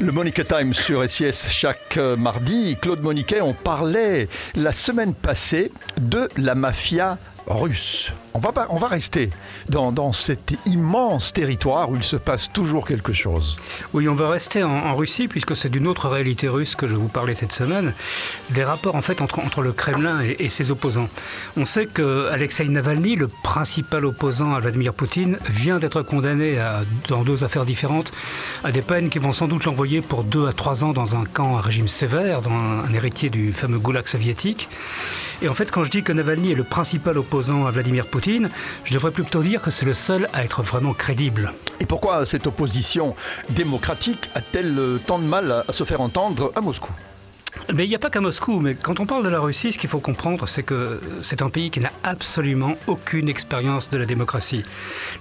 Le Monique Time sur SIS chaque euh, mardi. Claude Moniquet, on parlait la semaine passée de la mafia On va, on va rester dans, dans, cet immense territoire où il se passe toujours quelque chose. Oui, on va rester en, Russie puisque c'est d'une autre réalité russe que je vous parler cette semaine. Des rapports en fait entre, entre le Kremlin et, ses opposants. On sait que Alexei Navalny, le principal opposant à Vladimir Poutine, vient d'être condamné dans deux affaires différentes à des peines qui vont sans doute l'envoyer pour deux à trois ans dans un camp à régime sévère, dans un, un héritier du fameux goulag soviétique. Et en fait, quand je dis que Navalny est le principal opposant à Vladimir Poutine, je devrais plutôt dire que c'est le seul à être vraiment crédible. Et pourquoi cette opposition démocratique a-t-elle tant de mal à se faire entendre à Moscou? Mais il n'y a pas qu'à Moscou, mais quand on parle de la Russie, ce qu'il faut comprendre, c'est que c'est un pays qui n'a absolument aucune expérience de la démocratie.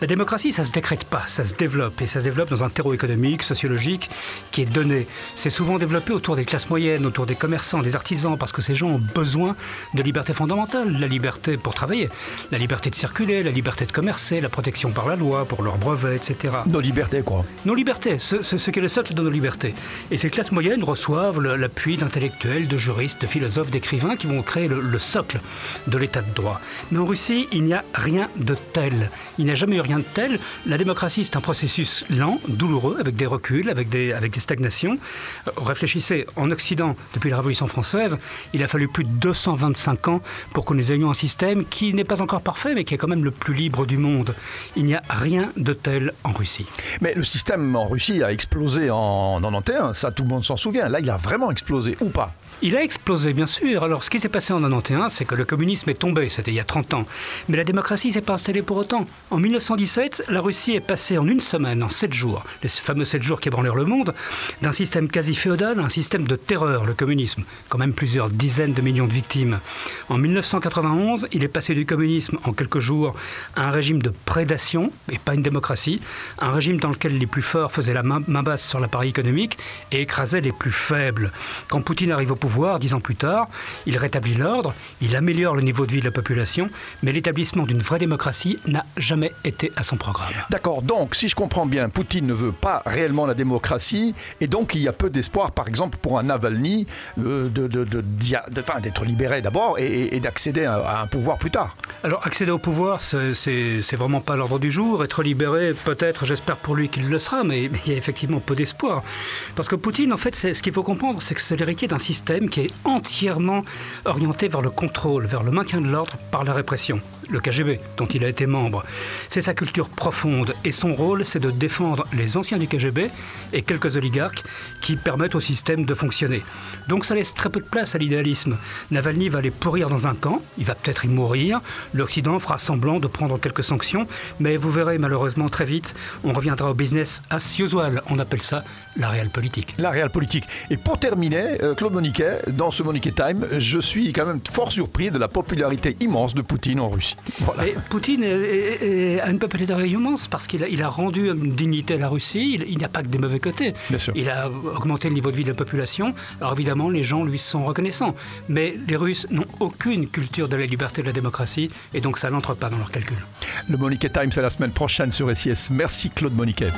La démocratie, ça ne se décrète pas, ça se développe, et ça se développe dans un terreau économique, sociologique, qui est donné. C'est souvent développé autour des classes moyennes, autour des commerçants, des artisans, parce que ces gens ont besoin de liberté fondamentale, la liberté pour travailler, la liberté de circuler, la liberté de commercer, la protection par la loi pour leurs brevets, etc. Nos libertés, quoi. Nos libertés, ce, ce, qui est le socle de nos libertés. Et ces classes moyennes reçoivent l'appui d'intellectuels de juristes, de philosophes, d'écrivains qui vont créer le, socle de l'état de droit. Mais en Russie, il n'y a rien de tel. Il n'y a jamais eu rien de tel. La démocratie, c'est un processus lent, douloureux, avec des reculs, avec des, avec des stagnations. Euh, réfléchissez, en Occident, depuis la Révolution française, il a fallu plus de 225 ans pour que nous ayons un système qui n'est pas encore parfait, mais qui est quand même le plus libre du monde. Il n'y a rien de tel en Russie. Mais le système en Russie a explosé en 91, ça tout le monde s'en souvient. Là, il a vraiment explosé, ou pas? Il a explosé, bien sûr. Alors, ce qui s'est passé en 91, c'est que le communisme est tombé, c'était il y a 30 ans. Mais la démocratie s'est pas installée pour autant. En 1917, la Russie est passée en une semaine, en 7 jours, les fameux 7 jours qui ébranlèrent le monde, d'un système quasi féodal à un système de terreur, le communisme. Quand même plusieurs dizaines de millions de victimes. En 1991, il est passé du communisme en quelques jours à un régime de prédation, et pas une démocratie, un régime dans lequel les plus forts faisaient la main, main basse sur l'appareil économique et écrasaient les plus faibles. Quand Poutine arrive au pouvoir, dix ans plus tard, il rétablit l'ordre, il améliore le niveau de vie de la population, mais l'établissement d'une vraie démocratie n'a jamais été à son programme. D'accord, donc si je comprends bien, Poutine ne veut pas réellement la démocratie, et donc il y a peu d'espoir, par exemple, pour un Navalny euh, de, d'être libéré d'abord et, d'accéder à, un pouvoir plus tard. Alors accéder au pouvoir, c'est vraiment pas l'ordre du jour. Être libéré, peut-être, j'espère pour lui qu'il le sera, mais, mais il y a effectivement peu d'espoir. Parce que Poutine, en fait, ce qu'il faut comprendre, c'est que c'est l'héritier d'un système qui est entièrement orienté vers le contrôle, vers le maintien de l'ordre par la répression le KGB, dont il a été membre. C'est sa culture profonde et son rôle, c'est de défendre les anciens du KGB et quelques oligarques qui permettent au système de fonctionner. Donc ça laisse très peu de place à l'idéalisme. Navalny va aller pourrir dans un camp, il va peut-être y mourir, l'Occident fera semblant de prendre quelques sanctions, mais vous verrez malheureusement très vite, on reviendra au business as usual, on appelle ça la réelle politique. La réelle politique. Et pour terminer, euh, Claude Moniquet, dans ce Moniquet Time, je suis quand même fort surpris de la popularité immense de Poutine en Russie. Poutine a une popularité immense parce qu'il a, il a, rendu une dignité à la Russie. Il, n'y a pas que des mauvais côtés. Il a augmenté le niveau de vie de la population. Alors évidemment, les gens lui sont reconnaissants. Mais les Russes n'ont aucune culture de la liberté et de la démocratie et donc ça n'entre pas dans leur calcul. Le Moniquet Time, c'est la semaine prochaine sur SIS. Merci Claude Moniquet.